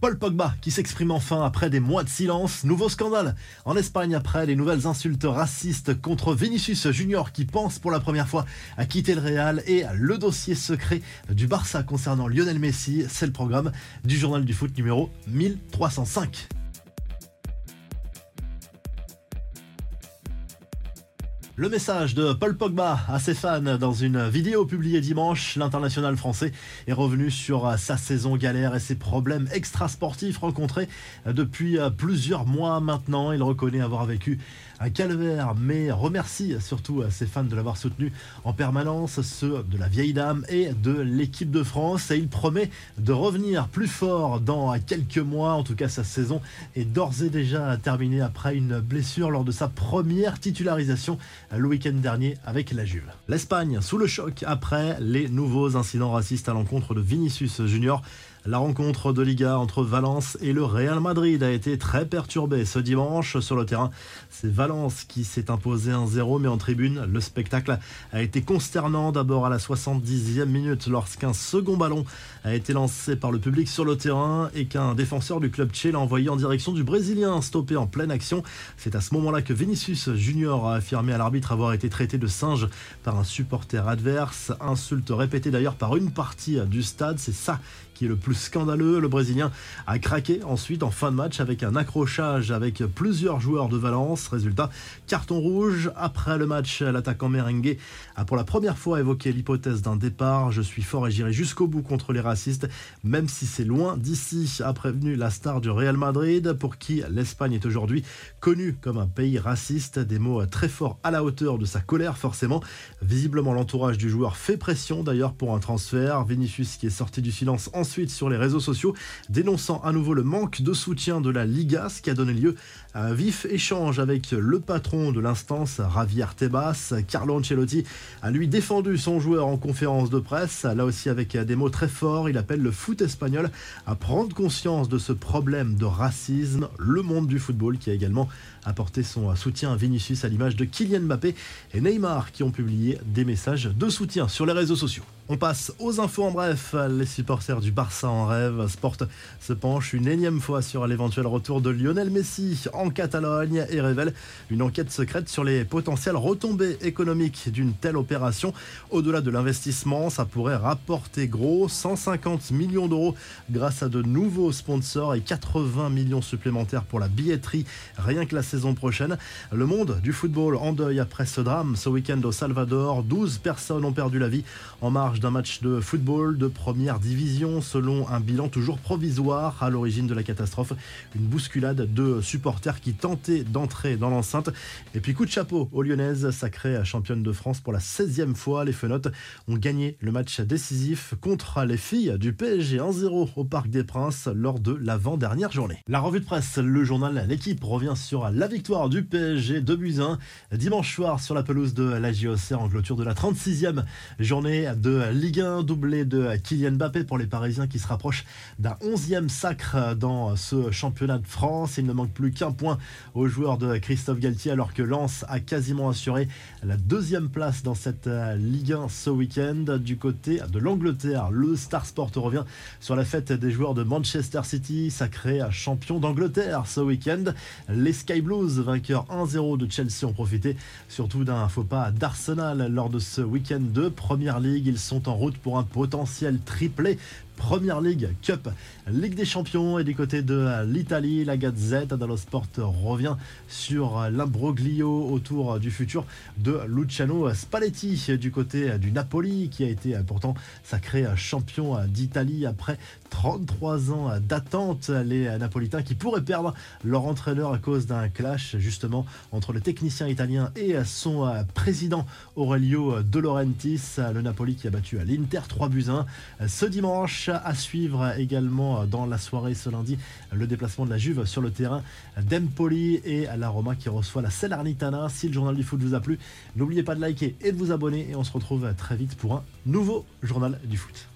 Paul Pogba qui s'exprime enfin après des mois de silence. Nouveau scandale en Espagne après les nouvelles insultes racistes contre Vinicius Junior qui pense pour la première fois à quitter le Real et le dossier secret du Barça concernant Lionel Messi. C'est le programme du journal du foot numéro 1305. Le message de Paul Pogba à ses fans dans une vidéo publiée dimanche. L'international français est revenu sur sa saison galère et ses problèmes extrasportifs rencontrés depuis plusieurs mois maintenant. Il reconnaît avoir vécu un calvaire, mais remercie surtout ses fans de l'avoir soutenu en permanence, ceux de la vieille dame et de l'équipe de France. Et il promet de revenir plus fort dans quelques mois. En tout cas, sa saison est d'ores et déjà terminée après une blessure lors de sa première titularisation le week-end dernier avec la Juve. L'Espagne sous le choc après les nouveaux incidents racistes à l'encontre de Vinicius Junior. La rencontre de Liga entre Valence et le Real Madrid a été très perturbée ce dimanche sur le terrain. C'est Valence qui s'est imposé 1-0, mais en tribune, le spectacle a été consternant d'abord à la 70e minute lorsqu'un second ballon a été lancé par le public sur le terrain et qu'un défenseur du club Tché l'a envoyé en direction du Brésilien stoppé en pleine action. C'est à ce moment-là que Vinicius Junior a affirmé à l'arbitre avoir été traité de singe par un supporter adverse. Insulte répétée d'ailleurs par une partie du stade. C'est ça est le plus scandaleux. Le Brésilien a craqué ensuite en fin de match avec un accrochage avec plusieurs joueurs de Valence. Résultat, carton rouge. Après le match, l'attaquant merengue a pour la première fois évoqué l'hypothèse d'un départ. Je suis fort et j'irai jusqu'au bout contre les racistes, même si c'est loin d'ici, a prévenu la star du Real Madrid, pour qui l'Espagne est aujourd'hui connue comme un pays raciste. Des mots très forts à la hauteur de sa colère, forcément. Visiblement, l'entourage du joueur fait pression d'ailleurs pour un transfert. Vinicius qui est sorti du silence en ensuite sur les réseaux sociaux, dénonçant à nouveau le manque de soutien de la Liga, ce qui a donné lieu à un vif échange avec le patron de l'instance, Javier Tebas. Carlo Ancelotti a lui défendu son joueur en conférence de presse, là aussi avec des mots très forts. Il appelle le foot espagnol à prendre conscience de ce problème de racisme. Le monde du football qui a également apporté son soutien à Vinicius à l'image de Kylian Mbappé et Neymar qui ont publié des messages de soutien sur les réseaux sociaux. On passe aux infos en bref. Les supporters du Barça en rêve. Sport se penche une énième fois sur l'éventuel retour de Lionel Messi en Catalogne et révèle une enquête secrète sur les potentielles retombées économiques d'une telle opération. Au-delà de l'investissement, ça pourrait rapporter gros 150 millions d'euros grâce à de nouveaux sponsors et 80 millions supplémentaires pour la billetterie rien que la saison prochaine. Le monde du football en deuil après ce drame ce week-end au Salvador. 12 personnes ont perdu la vie en marge d'un match de football de première division selon un bilan toujours provisoire à l'origine de la catastrophe. Une bousculade de supporters qui tentaient d'entrer dans l'enceinte. Et puis coup de chapeau aux Lyonnaises, sacrées championne de France pour la 16e fois. Les Fenotes ont gagné le match décisif contre les filles du PSG 1-0 au Parc des Princes lors de l'avant-dernière journée. La revue de presse, le journal L'équipe revient sur la victoire du PSG de Buzyn dimanche soir sur la pelouse de la JOC en clôture de la 36e journée de Ligue 1, doublé de Kylian Mbappé pour les Parisiens qui se rapprochent d'un 11e sacre dans ce championnat de France. Il ne manque plus qu'un point aux joueurs de Christophe Galtier alors que Lens a quasiment assuré la deuxième place dans cette Ligue 1 ce week-end. Du côté de l'Angleterre, le Star Sport revient sur la fête des joueurs de Manchester City, sacré champion d'Angleterre ce week-end. Les Sky Blues, vainqueurs 1-0 de Chelsea, ont profité surtout d'un faux pas d'Arsenal lors de ce week-end de Première Ligue. Ils en route pour un potentiel triplé Première League Cup, Ligue des Champions et du côté de l'Italie, la Gazette dello Sport revient sur l'imbroglio autour du futur de Luciano Spalletti du côté du Napoli qui a été pourtant sacré champion d'Italie après 33 ans d'attente. Les Napolitains qui pourraient perdre leur entraîneur à cause d'un clash justement entre le technicien italien et son président Aurelio De Laurentiis. Le Napoli qui a battu à l'Inter 3 buts 1 ce dimanche à suivre également dans la soirée ce lundi le déplacement de la Juve sur le terrain d'Empoli et la Roma qui reçoit la Salernitana. Si le journal du foot vous a plu, n'oubliez pas de liker et de vous abonner et on se retrouve très vite pour un nouveau journal du foot.